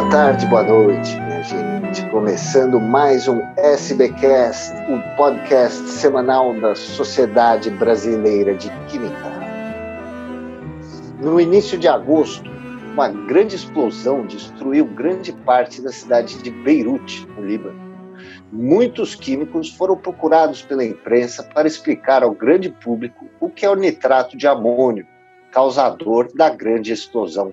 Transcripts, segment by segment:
Boa tarde, boa noite, minha gente. Começando mais um SBcast, o podcast semanal da Sociedade Brasileira de Química. No início de agosto, uma grande explosão destruiu grande parte da cidade de Beirute, no Líbano. Muitos químicos foram procurados pela imprensa para explicar ao grande público o que é o nitrato de amônio, causador da grande explosão.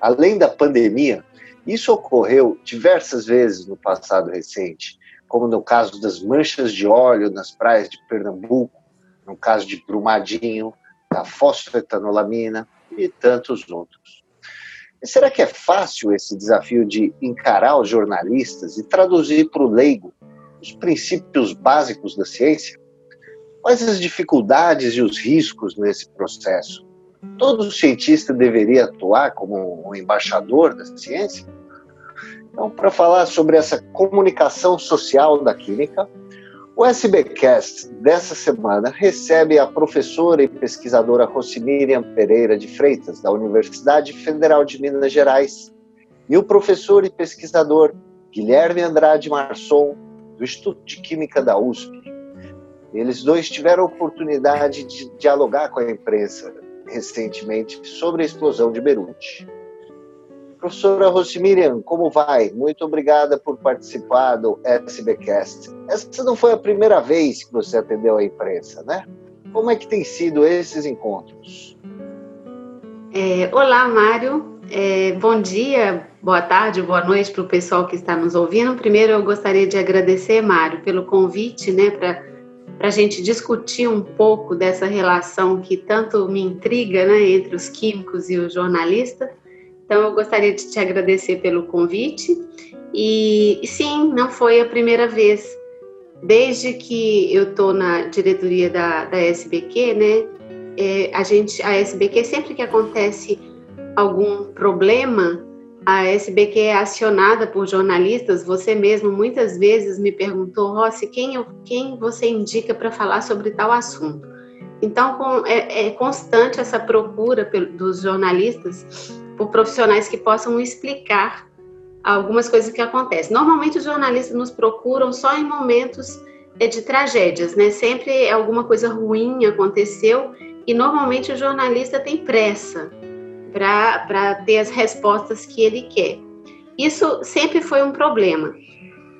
Além da pandemia, isso ocorreu diversas vezes no passado recente, como no caso das manchas de óleo nas praias de Pernambuco, no caso de Brumadinho, da fosfetanolamina e tantos outros. E será que é fácil esse desafio de encarar os jornalistas e traduzir para o leigo os princípios básicos da ciência? Quais as dificuldades e os riscos nesse processo? Todo cientista deveria atuar como um embaixador da ciência? Então, para falar sobre essa comunicação social da química, o SBcast dessa semana recebe a professora e pesquisadora Rocimiriam Pereira de Freitas, da Universidade Federal de Minas Gerais, e o professor e pesquisador Guilherme Andrade Marçom, do Instituto de Química da USP. Eles dois tiveram a oportunidade de dialogar com a imprensa recentemente sobre a explosão de Beirute. Professora Rosimirian, como vai? Muito obrigada por participar do SBcast. Essa não foi a primeira vez que você atendeu a imprensa, né? Como é que tem sido esses encontros? É, olá, Mário. É, bom dia, boa tarde, boa noite para o pessoal que está nos ouvindo. Primeiro, eu gostaria de agradecer, Mário, pelo convite, né, para a gente discutir um pouco dessa relação que tanto me intriga, né, entre os químicos e o jornalista. Então, eu gostaria de te agradecer pelo convite. E, sim, não foi a primeira vez. Desde que eu estou na diretoria da, da SBQ, né? É, a gente, a SBQ, sempre que acontece algum problema, a SBQ é acionada por jornalistas. Você mesmo muitas vezes me perguntou, Rossi, quem, eu, quem você indica para falar sobre tal assunto? Então, com, é, é, constante essa procura dos jornalistas por profissionais que possam explicar algumas coisas que acontecem. Normalmente os jornalistas nos procuram só em momentos é, de tragédias, né? Sempre alguma coisa ruim aconteceu e normalmente o jornalista tem pressa para ter as respostas que ele quer. Isso sempre foi um problema.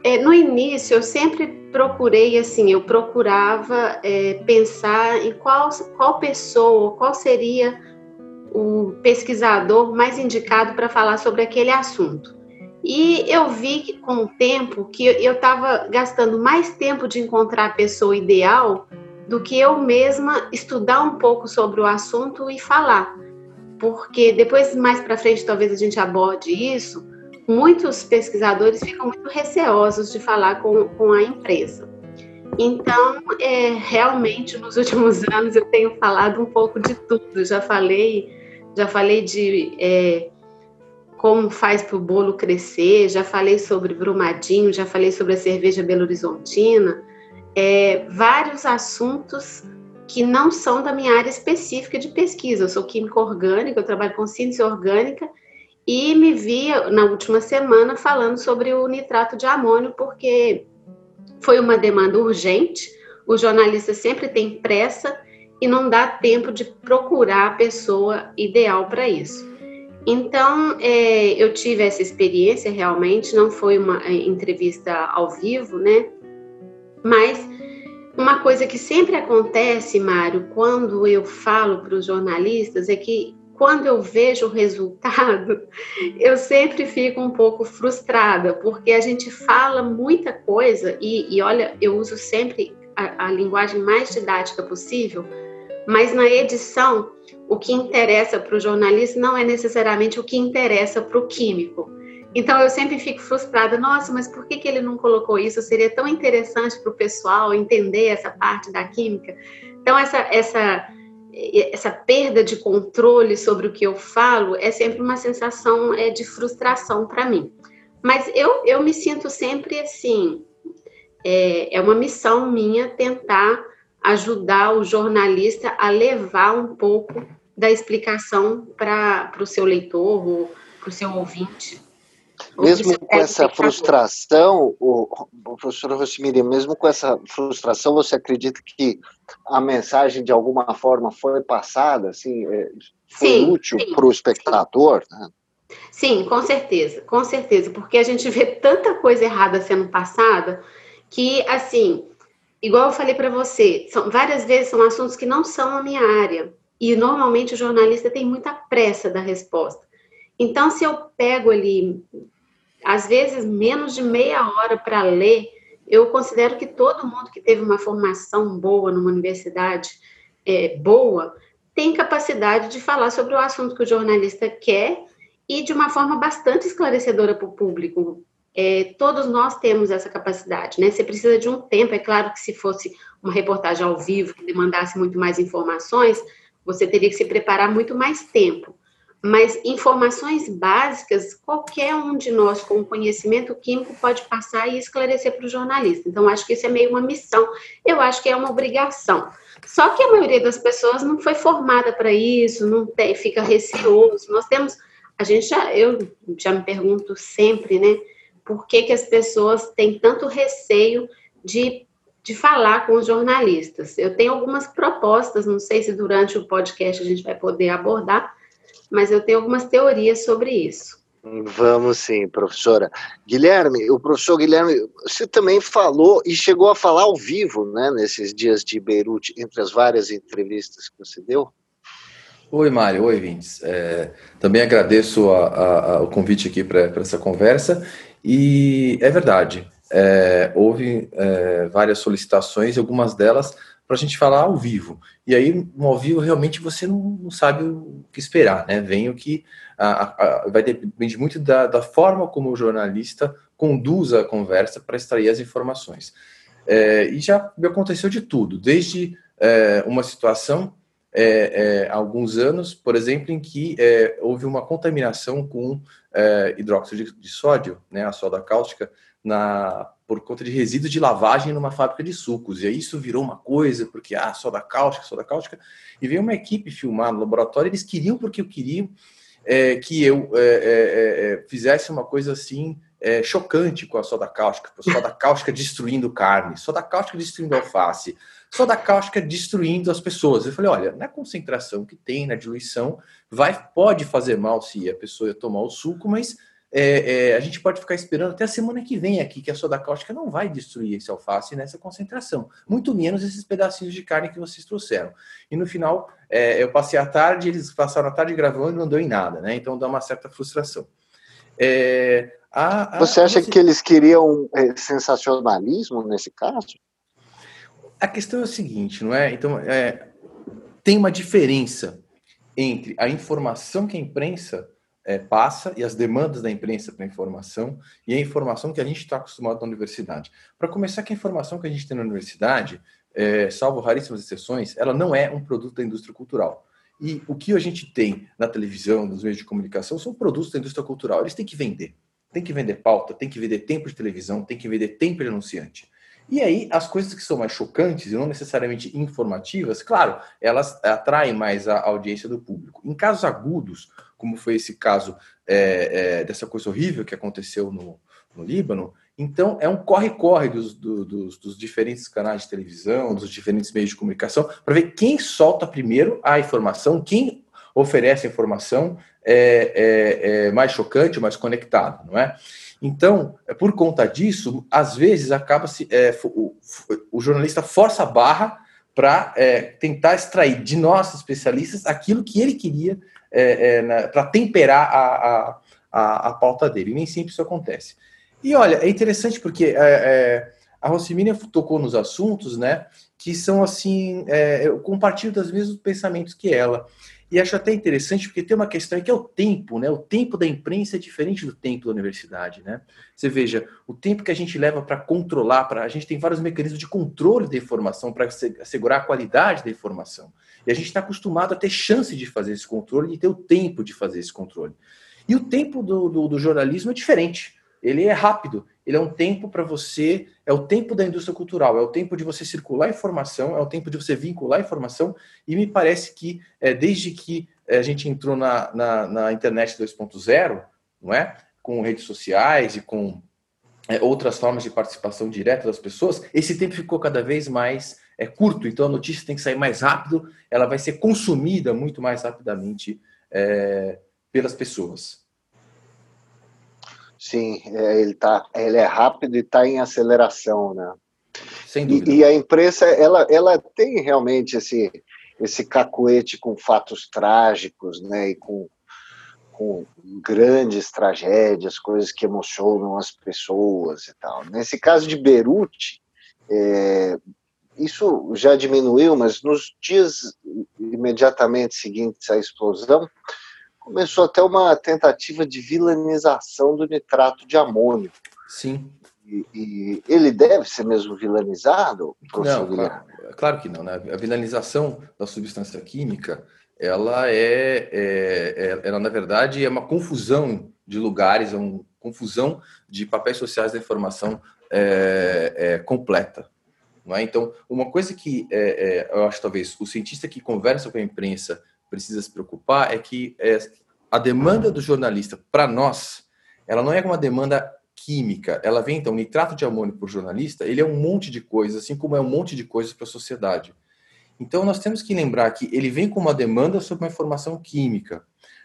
É, no início, eu sempre procurei, assim, eu procurava é, pensar em qual, qual pessoa, qual seria o pesquisador mais indicado para falar sobre aquele assunto. E eu vi que, com o tempo que eu estava gastando mais tempo de encontrar a pessoa ideal do que eu mesma estudar um pouco sobre o assunto e falar. Porque depois, mais para frente, talvez a gente aborde isso, muitos pesquisadores ficam muito receosos de falar com, com a empresa. Então, é, realmente, nos últimos anos eu tenho falado um pouco de tudo. Já falei já falei de é, como faz para o bolo crescer, já falei sobre Brumadinho, já falei sobre a cerveja Belo Horizontina, é, vários assuntos que não são da minha área específica de pesquisa. Eu sou química orgânica, eu trabalho com síntese orgânica e me vi na última semana falando sobre o nitrato de amônio, porque foi uma demanda urgente, o jornalista sempre tem pressa e não dá tempo de procurar a pessoa ideal para isso. Então, é, eu tive essa experiência realmente, não foi uma é, entrevista ao vivo, né? Mas uma coisa que sempre acontece, Mário, quando eu falo para os jornalistas é que quando eu vejo o resultado, eu sempre fico um pouco frustrada, porque a gente fala muita coisa e, e olha, eu uso sempre a, a linguagem mais didática possível mas na edição, o que interessa para o jornalista não é necessariamente o que interessa para o químico. Então eu sempre fico frustrada, nossa, mas por que, que ele não colocou isso? Seria tão interessante para o pessoal entender essa parte da química. Então essa, essa, essa perda de controle sobre o que eu falo é sempre uma sensação é, de frustração para mim. Mas eu, eu me sinto sempre assim, é, é uma missão minha tentar ajudar o jornalista a levar um pouco da explicação para o seu leitor ou para o seu ouvinte. Mesmo com essa frustração, o, o professor Rossimiri, mesmo com essa frustração, você acredita que a mensagem de alguma forma foi passada, assim, é, foi sim, útil para o espectador? Né? Sim, com certeza, com certeza, porque a gente vê tanta coisa errada sendo passada que, assim, igual eu falei para você, são, várias vezes são assuntos que não são a minha área e normalmente o jornalista tem muita pressa da resposta. Então, se eu pego ali às vezes menos de meia hora para ler, eu considero que todo mundo que teve uma formação boa numa universidade é, boa tem capacidade de falar sobre o assunto que o jornalista quer e de uma forma bastante esclarecedora para o público. É, todos nós temos essa capacidade, né? Você precisa de um tempo, é claro que se fosse uma reportagem ao vivo que demandasse muito mais informações, você teria que se preparar muito mais tempo mas informações básicas, qualquer um de nós com conhecimento químico pode passar e esclarecer para o jornalista. Então, acho que isso é meio uma missão, eu acho que é uma obrigação. Só que a maioria das pessoas não foi formada para isso, não tem, fica receoso. Nós temos, a gente já, eu já me pergunto sempre, né, por que, que as pessoas têm tanto receio de, de falar com os jornalistas? Eu tenho algumas propostas, não sei se durante o podcast a gente vai poder abordar, mas eu tenho algumas teorias sobre isso. Vamos sim, professora. Guilherme, o professor Guilherme, você também falou e chegou a falar ao vivo, né, nesses dias de Beirute, entre as várias entrevistas que você deu? Oi, Mário. Oi, Vintes. É, também agradeço a, a, a, o convite aqui para essa conversa. E é verdade, é, houve é, várias solicitações algumas delas para a gente falar ao vivo. E aí, no ao vivo, realmente você não, não sabe o que esperar, né? Vem o que. A, a, vai depender muito da, da, forma como o jornalista conduz a conversa para extrair as informações. É, e já me aconteceu de tudo, desde é, uma situação é, é alguns anos, por exemplo, em que é, houve uma contaminação com é, hidróxido de, de, sódio, né, a soda cáustica, na, por conta de resíduos de lavagem numa fábrica de sucos. E aí isso virou uma coisa, porque, ah, soda cáustica, soda cáustica. E veio uma equipe filmar no laboratório, eles queriam, porque eu queria, é, que eu é, fizesse uma coisa assim, é, chocante com a soda cáustica. Soda cáustica destruindo carne, soda cáustica destruindo alface, soda cáustica destruindo as pessoas. Eu falei, olha, na concentração que tem, na diluição, vai, pode fazer mal se a pessoa tomar o suco, mas é, é, a gente pode ficar esperando até a semana que vem aqui, que a soda cáustica não vai destruir esse alface nessa concentração, muito menos esses pedacinhos de carne que vocês trouxeram. E no final, é, eu passei a tarde, eles passaram a tarde gravando e não deu em nada, né? Então dá uma certa frustração. É, a, a, você acha você... que eles queriam é, sensacionalismo nesse caso? A questão é o seguinte, não é? Então, é, tem uma diferença entre a informação que a imprensa é, passa e as demandas da imprensa para informação e a informação que a gente está acostumado na universidade. Para começar, que a informação que a gente tem na universidade, é, salvo raríssimas exceções, ela não é um produto da indústria cultural. E o que a gente tem na televisão, nos meios de comunicação, são produtos da indústria cultural. Eles têm que vender. Tem que vender pauta, tem que vender tempo de televisão, tem que vender tempo de anunciante. E aí, as coisas que são mais chocantes e não necessariamente informativas, claro, elas atraem mais a audiência do público. Em casos agudos, como foi esse caso é, é, dessa coisa horrível que aconteceu no, no Líbano, então é um corre-corre dos, dos, dos, diferentes canais de televisão, dos diferentes meios de comunicação, para ver quem solta primeiro a informação, quem oferece a informação é, é, é mais chocante, mais conectado, não é? Então, é por conta disso, às vezes acaba se é, o, o, jornalista força a barra para é, tentar extrair de nós especialistas aquilo que ele queria é, é para temperar a, a, a, pauta dele. E nem sempre isso acontece. E olha, é interessante porque é, a Rosimínia tocou nos assuntos, né? Que são assim, eu compartilho dos mesmos pensamentos que ela. E acho até interessante porque tem uma questão que é o tempo, né? O tempo da imprensa é diferente do tempo da universidade, né? Você veja, o tempo que a gente leva para controlar, para a gente tem vários mecanismos de controle da informação para assegurar a qualidade da informação. E a gente está acostumado a ter chance de fazer esse controle e ter o tempo de fazer esse controle. E o tempo do, do, do jornalismo é diferente. Ele é rápido, ele é um tempo para você, é o tempo da indústria cultural, é o tempo de você circular informação, é o tempo de você vincular informação, e me parece que é, desde que é, a gente entrou na, na, na internet 2.0, não é? com redes sociais e com é, outras formas de participação direta das pessoas, esse tempo ficou cada vez mais é, curto. Então a notícia tem que sair mais rápido, ela vai ser consumida muito mais rapidamente é, pelas pessoas. Sim, é, ele tá, ele é rápido e está em aceleração, né? Sem dúvida. E, e, a imprensa, ela, ela tem realmente esse, esse cacuete com fatos trágicos, né? E com, com grandes tragédias, coisas que emocionam as pessoas e tal. Nesse caso de Beirute, é, isso já diminuiu, mas nos dias imediatamente seguintes à explosão, começou até uma tentativa de vilanização do nitrato de amônio. Sim. E, e ele deve ser mesmo vilanizado, não, claro, claro, que não. Né? A vilanização da substância química, ela é, é, é, ela na verdade é uma confusão de lugares, é uma confusão de papéis sociais da informação é, é completa. Não é? Então, uma coisa que é, é, eu acho talvez o cientista que conversa com a imprensa precisa se preocupar é que é, a demanda do jornalista para nós, ela não é uma demanda química. Ela vem, então, nitrato de amônio para o jornalista, ele é um monte de coisas, assim como é um monte de coisas para a sociedade. Então, nós temos que lembrar que ele vem com uma demanda sobre uma informação química.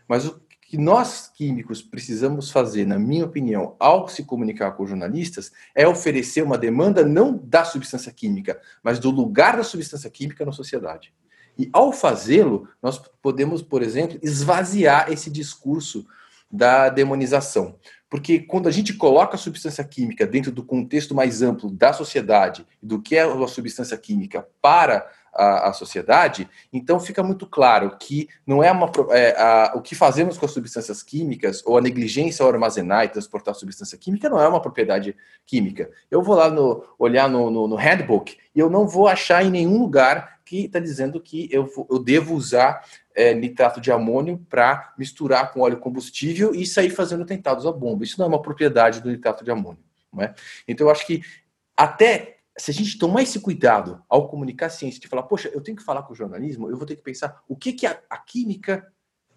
Mas o que nós, químicos, precisamos fazer, na minha opinião, ao se comunicar com jornalistas, é oferecer uma demanda não da substância química, mas do lugar da substância química na sociedade. E ao fazê-lo, nós podemos, por exemplo, esvaziar esse discurso da demonização. Porque quando a gente coloca a substância química dentro do contexto mais amplo da sociedade, do que é a substância química para a, a sociedade, então fica muito claro que não é uma é, a, o que fazemos com as substâncias químicas ou a negligência ao armazenar e transportar substância química não é uma propriedade química. Eu vou lá no, olhar no, no, no handbook e eu não vou achar em nenhum lugar que está dizendo que eu, eu devo usar é, nitrato de amônio para misturar com óleo combustível e sair fazendo tentados a bomba. Isso não é uma propriedade do nitrato de amônio. Não é? Então, eu acho que até se a gente tomar esse cuidado ao comunicar a ciência, de falar, poxa, eu tenho que falar com o jornalismo, eu vou ter que pensar o que, que a, a química,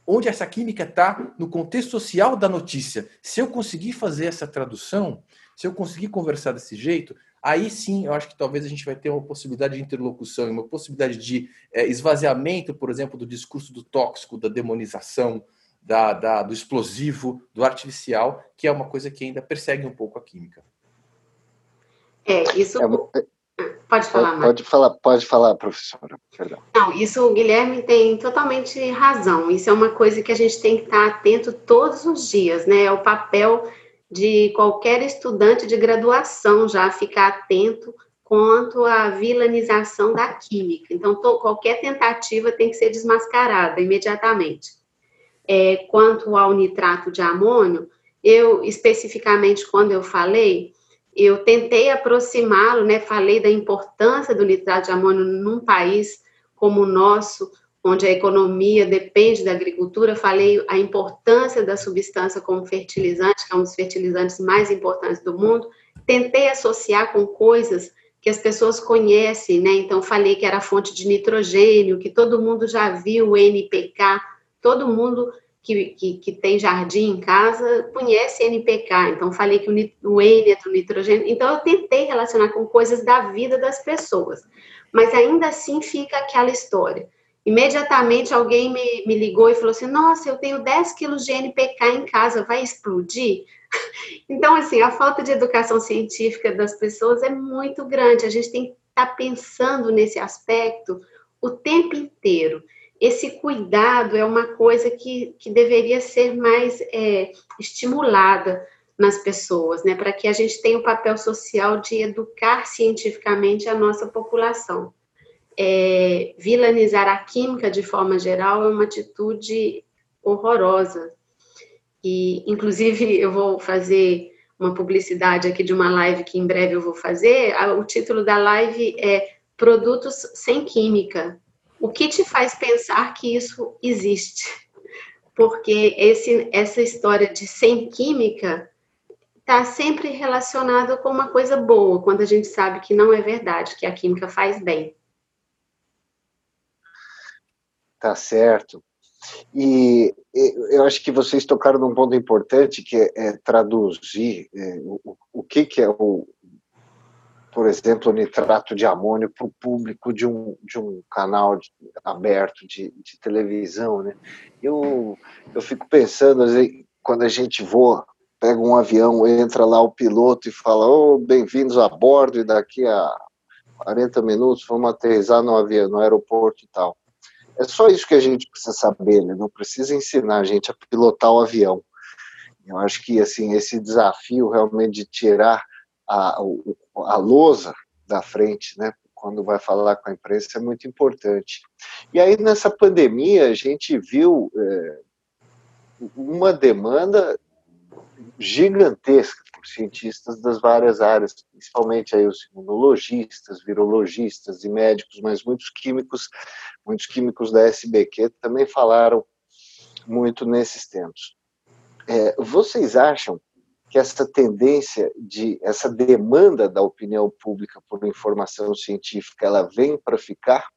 onde essa química está no contexto social da notícia. Se eu conseguir fazer essa tradução, se eu conseguir conversar desse jeito, aí sim eu acho que talvez a gente vai ter uma possibilidade de interlocução, uma possibilidade de é, esvaziamento, por exemplo, do discurso do tóxico, da demonização, da, da, do explosivo, do artificial, que é uma coisa que ainda persegue um pouco a química. É, isso. É, pode falar, pode, pode falar, pode falar, professora. Perdão. Não, isso o Guilherme tem totalmente razão. Isso é uma coisa que a gente tem que estar atento todos os dias, né? É o papel de qualquer estudante de graduação já ficar atento quanto à vilanização da química. Então, to, qualquer tentativa tem que ser desmascarada imediatamente. É, quanto ao nitrato de amônio, eu especificamente quando eu falei, eu tentei aproximá-lo, né, falei da importância do nitrato de amônio num país como o nosso, onde a economia depende da agricultura, falei a importância da substância como fertilizante, que é um dos fertilizantes mais importantes do mundo. Tentei associar com coisas que as pessoas conhecem, né? Então falei que era fonte de nitrogênio, que todo mundo já viu o NPK, todo mundo que, que, que, tem jardim em casa conhece NPK, então falei que o, o N é do nitrogênio. Então, eu tentei relacionar com coisas da vida das pessoas, mas ainda assim fica aquela história. Imediatamente alguém me, me ligou e falou assim: Nossa, eu tenho 10 quilos de NPK em casa, vai explodir? Então, assim, a falta de educação científica das pessoas é muito grande. A gente tem que estar tá pensando nesse aspecto o tempo inteiro esse cuidado é uma coisa que, que deveria ser mais é, estimulada nas pessoas, né, para que a gente tenha o papel social de educar cientificamente a nossa população. É, vilanizar a química de forma geral é uma atitude horrorosa. E, inclusive, eu vou fazer uma publicidade aqui de uma live que em breve eu vou fazer. O título da live é Produtos sem Química, o que te faz pensar que isso existe? Porque esse, essa história de sem química está sempre relacionada com uma coisa boa, quando a gente sabe que não é verdade, que a química faz bem. Tá certo. E eu acho que vocês tocaram num ponto importante que é, é traduzir é, o, o que, que é o, por exemplo, o nitrato de amônio para o público de um, de um canal de, aberto de, de, televisão. Né? Eu, eu fico pensando, quando a gente voa, pega um avião, entra lá o piloto e fala: oh, bem-vindos a bordo, e daqui a 40 minutos vamos aterrissar no avião, no aeroporto e tal. É só isso que a gente precisa saber, né? não precisa ensinar a gente a pilotar o avião. Eu acho que assim esse desafio realmente de tirar a, a lousa da frente, né, quando vai falar com a imprensa, é muito importante. E aí, nessa pandemia, a gente viu é, uma demanda gigantesca por cientistas das várias áreas, principalmente aí os imunologistas, virologistas e médicos, mas muitos químicos, muitos químicos da SBQ também falaram muito nesses tempos. É, vocês acham que essa tendência de essa demanda da opinião pública por informação científica ela vem para ficar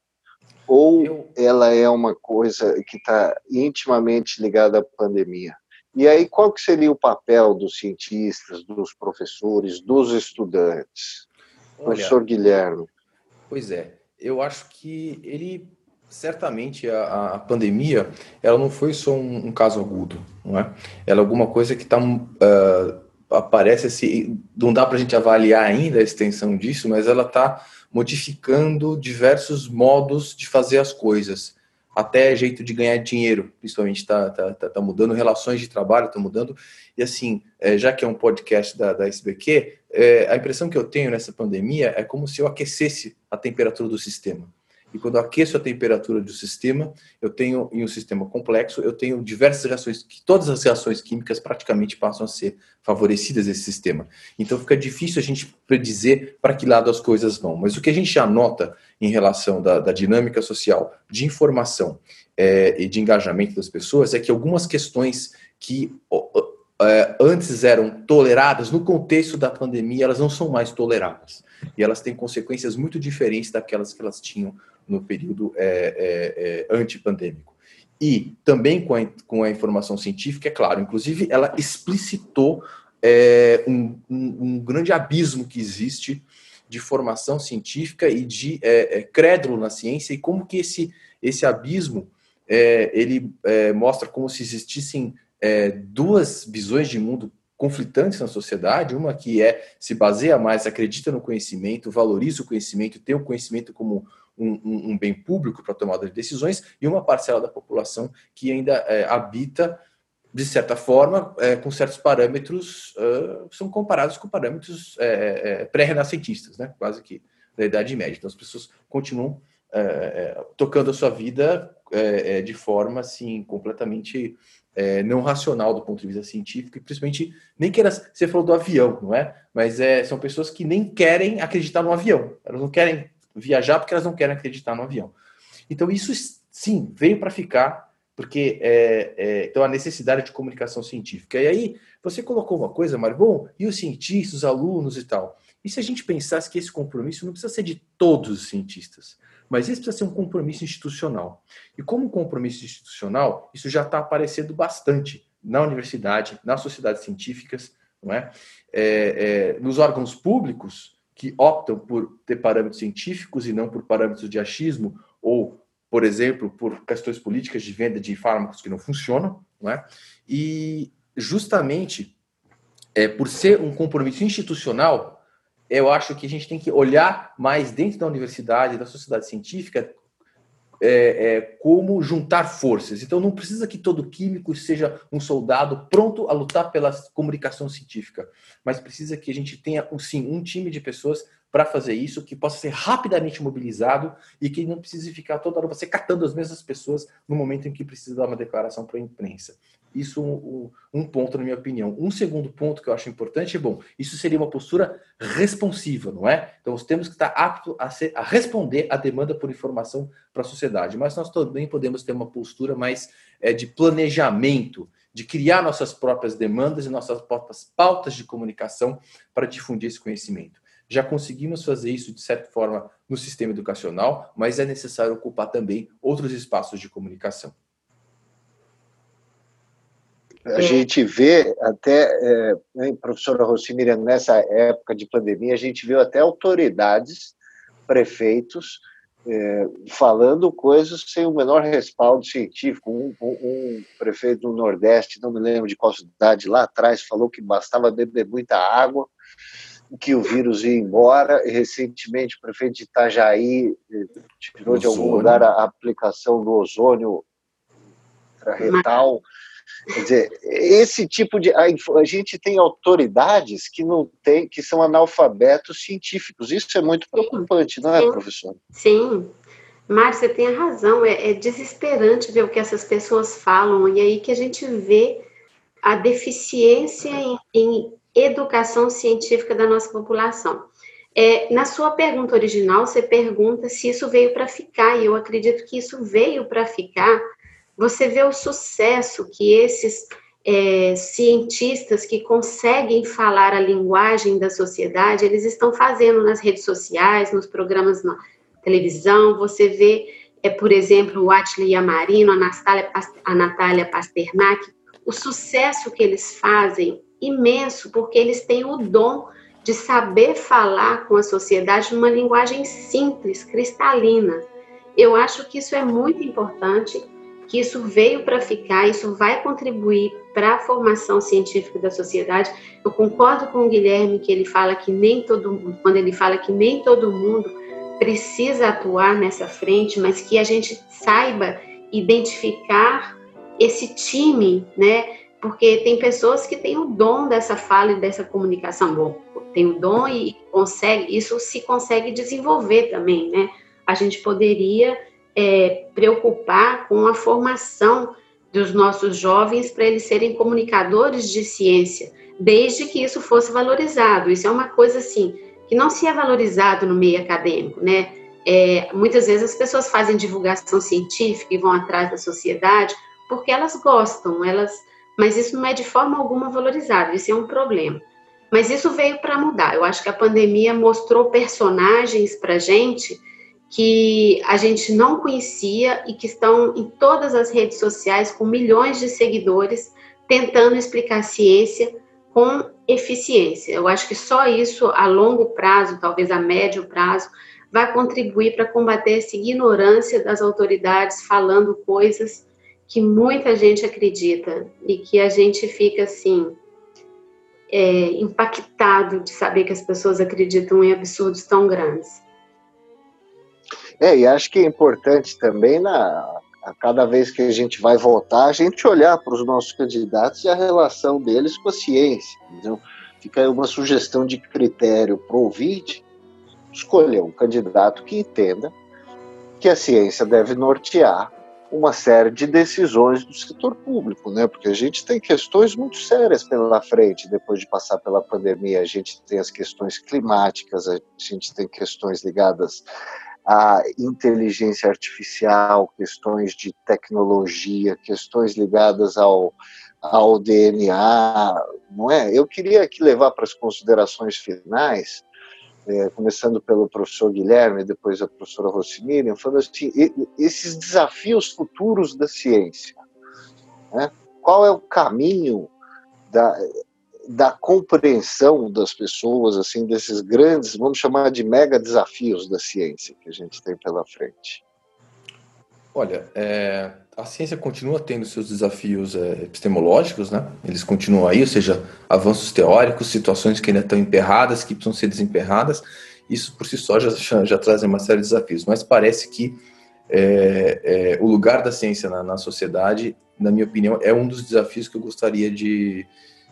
ou Eu... ela é uma coisa que está intimamente ligada à pandemia? E aí qual que seria o papel dos cientistas, dos professores, dos estudantes? Olha, Professor Guilherme. Pois é, eu acho que ele certamente a, a, pandemia ela não foi só um, um, caso agudo, não é? Ela é alguma coisa que está uh, ah, aparece assim, não dá para a gente avaliar ainda a extensão disso, mas ela está modificando diversos modos de fazer as coisas, até jeito de ganhar dinheiro, principalmente está tá, tá, tá, mudando, relações de trabalho estão mudando, e assim, é, já que é um podcast da, da SBQ, é, a impressão que eu tenho nessa pandemia é como se eu aquecesse a temperatura do sistema. E quando eu aqueço a temperatura do sistema, eu tenho, em um sistema complexo, eu tenho diversas reações, que todas as reações químicas praticamente passam a ser favorecidas nesse sistema. Então fica difícil a gente predizer para que lado as coisas vão. Mas o que a gente já nota em relação da, da dinâmica social, de informação é, e de engajamento das pessoas, é que algumas questões que é, antes eram toleradas, no contexto da pandemia, elas não são mais toleradas. E elas têm consequências muito diferentes daquelas que elas tinham no período é, é, é, antipandêmico. E também com a, com a informação científica, é claro, inclusive ela explicitou é, um, um, um, grande abismo que existe de formação científica e de é, é, crédulo na ciência e como que esse, esse abismo ele mostra como se existissem duas visões de mundo conflitantes na sociedade, uma que é se baseia mais, acredita no conhecimento, valoriza o conhecimento, tem o conhecimento como um, um, um bem público para tomada de decisões, e uma parcela da população que ainda é, habita, de certa forma, é, com certos parâmetros, uh, são comparados com parâmetros é, é, pré-renascentistas, né? quase que da Idade Média. Então, as pessoas continuam é, é, tocando a sua vida de forma assim, completamente é, não racional do ponto de vista científico, e principalmente nem que elas. Você falou do avião, não é? Mas é, são pessoas que nem querem acreditar no avião. Elas não querem viajar porque elas não querem acreditar no avião. Então, isso sim veio para ficar, porque é, é, então a necessidade de comunicação científica. E aí, você colocou uma coisa, Mário, bom, e os cientistas, os alunos e tal? E se a gente pensasse que esse compromisso não precisa ser de todos os cientistas? Mas isso precisa ser um compromisso institucional. E como compromisso institucional, isso já está aparecendo bastante na universidade, nas sociedades científicas, não é? é, é nos órgãos públicos que optam por ter parâmetros científicos e não por parâmetros de achismo ou, por exemplo, por questões políticas de venda de fármacos que não funcionam, não é? E justamente é, por ser um compromisso institucional, eu acho que a gente tem que olhar mais dentro da universidade, da sociedade científica, é, é, como juntar forças. Então, não precisa que todo químico seja um soldado pronto a lutar pela comunicação científica, mas precisa que a gente tenha, sim, um time de pessoas para fazer isso, que possa ser rapidamente mobilizado e que não precise ficar toda hora você catando as mesmas pessoas no momento em que precisa dar uma declaração para a imprensa. Isso um, um, ponto, na minha opinião. Um segundo ponto que eu acho importante é, bom, isso seria uma postura responsiva, não é? Então, nós temos que estar apto a, ser, a responder à demanda por informação para a sociedade, mas nós também podemos ter uma postura mais é, de planejamento, de criar nossas próprias demandas e nossas próprias pautas de comunicação para difundir esse conhecimento. Já conseguimos fazer isso, de certa forma, no sistema educacional, mas é necessário ocupar também outros espaços de comunicação. A gente vê até, é, né, professora Rosimira, nessa época de pandemia, a gente viu até autoridades, prefeitos, é, falando coisas sem o menor respaldo científico. Um, um, um, prefeito do Nordeste, não me lembro de qual cidade, lá atrás, falou que bastava beber muita água, que o vírus ia embora. E, recentemente, o prefeito de Itajaí eh, tirou de algum lugar a aplicação do ozônio retal. Quer dizer, esse tipo de. A, a, gente tem autoridades que não tem, que são analfabetos científicos. Isso é muito preocupante, não é, Sim. professor? Sim. Mário, você tem a razão. É, é desesperante ver o que essas pessoas falam, e aí que a gente vê a deficiência em, em educação científica da nossa população. É, na sua pergunta original, você pergunta se isso veio para ficar, e eu acredito que isso veio para ficar você vê o sucesso que esses é, cientistas que conseguem falar a linguagem da sociedade, eles estão fazendo nas redes sociais, nos programas na televisão. Você vê, é, por exemplo, o Atley Amarino, a Natália, a Natália Pasternak, o sucesso que eles fazem imenso, porque eles têm o dom de saber falar com a sociedade numa linguagem simples, cristalina. Eu acho que isso é muito importante que isso veio para ficar, isso vai contribuir para a formação científica da sociedade. Eu concordo com o Guilherme que ele fala que nem todo mundo, quando ele fala que nem todo mundo precisa atuar nessa frente, mas que a gente saiba identificar esse time, né? Porque tem pessoas que têm o dom dessa fala e dessa comunicação. Bom, tem o dom e consegue, isso se consegue desenvolver também, né? A gente poderia é, preocupar com a formação dos nossos jovens para eles serem comunicadores de ciência, desde que isso fosse valorizado. Isso é uma coisa assim que não se é valorizado no meio acadêmico, né? É, muitas vezes as pessoas fazem divulgação científica e vão atrás da sociedade porque elas gostam, elas, mas isso não é de forma alguma valorizado. Isso é um problema. Mas isso veio para mudar. Eu acho que a pandemia mostrou personagens para gente que a gente não conhecia e que estão em todas as redes sociais com milhões de seguidores tentando explicar ciência com eficiência. Eu acho que só isso a longo prazo, talvez a médio prazo, vai contribuir para combater essa ignorância das autoridades falando coisas que muita gente acredita e que a gente fica assim é, impactado de saber que as pessoas acreditam em absurdos tão grandes. É, e acho que é importante também, na, a cada vez que a gente vai votar, a gente olhar para os nossos candidatos e a relação deles com a ciência. Então, fica aí uma sugestão de critério para o ouvinte, escolher um candidato que entenda que a ciência deve nortear uma série de decisões do setor público, né? Porque a gente tem questões muito sérias pela frente depois de passar pela pandemia. A gente tem as questões climáticas, a gente tem questões ligadas a inteligência artificial, questões de tecnologia, questões ligadas ao, ao DNA, não é? Eu queria aqui levar para as considerações finais, é, começando pelo professor Guilherme, depois a professora Rosimirian, falando assim, esses desafios futuros da ciência, né? qual é o caminho da, da compreensão das pessoas, assim, desses grandes, vamos chamar de mega desafios da ciência que a gente tem pela frente? Olha, é, a ciência continua tendo seus desafios é, epistemológicos, né? Eles continuam aí, ou seja, avanços teóricos, situações que ainda estão emperradas, que precisam ser desemperradas. Isso por si só já, já, traz uma série de desafios. Mas parece que é, é, o lugar da ciência na, na sociedade, na minha opinião, é um dos desafios que eu gostaria de,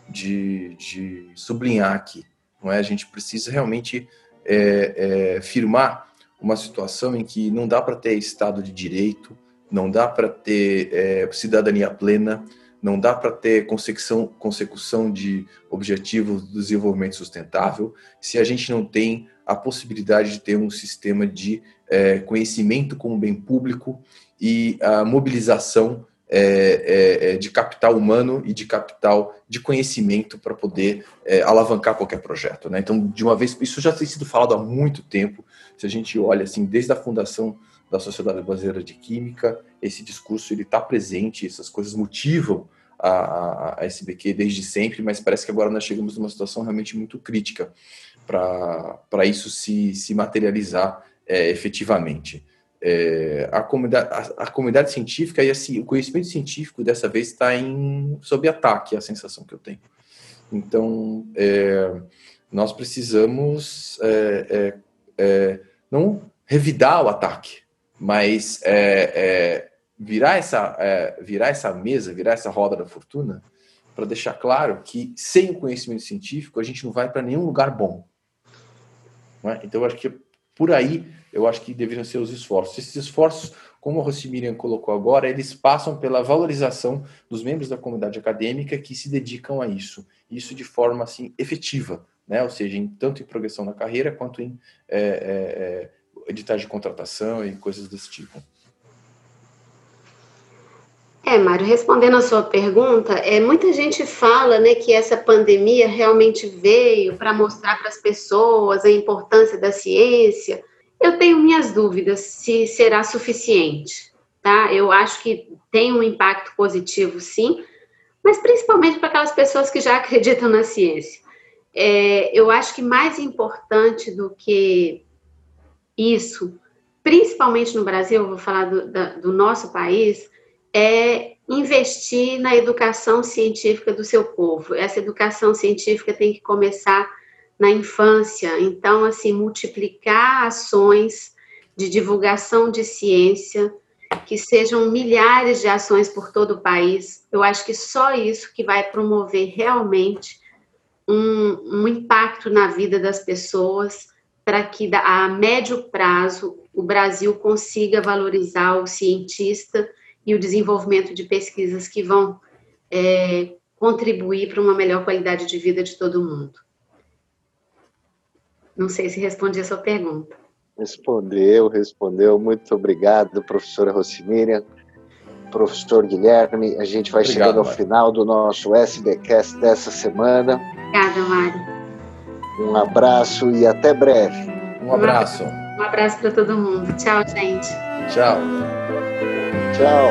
de, de sublinhar aqui. Não é? A gente precisa realmente é, é, firmar uma situação em que não dá para ter Estado de Direito, não dá para ter é, cidadania plena, não dá para ter consecução, consecução de objetivos do desenvolvimento sustentável se a gente não tem a possibilidade de ter um sistema de é, conhecimento como bem público e a mobilização é, é, é, de capital humano e de capital de conhecimento para poder é, alavancar qualquer projeto. Né? Então, de uma vez, isso já tem sido falado há muito tempo. Se a gente olha assim, desde a fundação da Sociedade Brasileira de Química, esse discurso ele está presente, essas coisas motivam a, a SBQ desde sempre, mas parece que agora nós chegamos numa situação realmente muito crítica para isso se, se materializar é, efetivamente. É, a, comunidade, a, a, comunidade científica e assim, o conhecimento científico dessa vez está sob ataque, é a sensação que eu tenho. Então, é, nós precisamos é, é, é não revidar o ataque, mas virar, essa, virar essa mesa, virar essa roda da fortuna, para deixar claro que sem o conhecimento científico a gente não vai para nenhum lugar bom. Então, eu acho que por aí eu acho que deveriam ser os esforços. Esses esforços, como a Rosimirian colocou agora, eles passam pela valorização dos membros da comunidade acadêmica que se dedicam a isso. Isso de forma assim efetiva, né? ou seja, em, tanto em progressão na carreira quanto em é, é, é editais de contratação e coisas desse tipo. É, Mário, respondendo a sua pergunta, é, muita gente fala né, que essa pandemia realmente veio para mostrar para as pessoas a importância da ciência, eu tenho minhas dúvidas se será suficiente, tá? Eu acho que tem um impacto positivo, sim, mas principalmente para aquelas pessoas que já acreditam na ciência. É, eu acho que mais importante do que isso, principalmente no Brasil, vou falar do, da, do nosso país, é investir na educação científica do seu povo. Essa educação científica tem que começar na infância. Então, assim, multiplicar ações de divulgação de ciência, que sejam milhares de ações por todo o país. Eu acho que só isso que vai promover realmente um, um impacto na vida das pessoas, para que a médio prazo o Brasil consiga valorizar o cientista e o desenvolvimento de pesquisas que vão é, contribuir para uma melhor qualidade de vida de todo mundo. Não sei se respondi a sua pergunta. Respondeu, respondeu. Muito obrigado, professora Rocimíria. Professor Guilherme, a gente vai obrigado, chegando ao Mário. final do nosso SBcast dessa semana. Obrigada, Mário. Um abraço e até breve. Um abraço. Um abraço para todo mundo. Tchau, gente. Tchau. Tchau.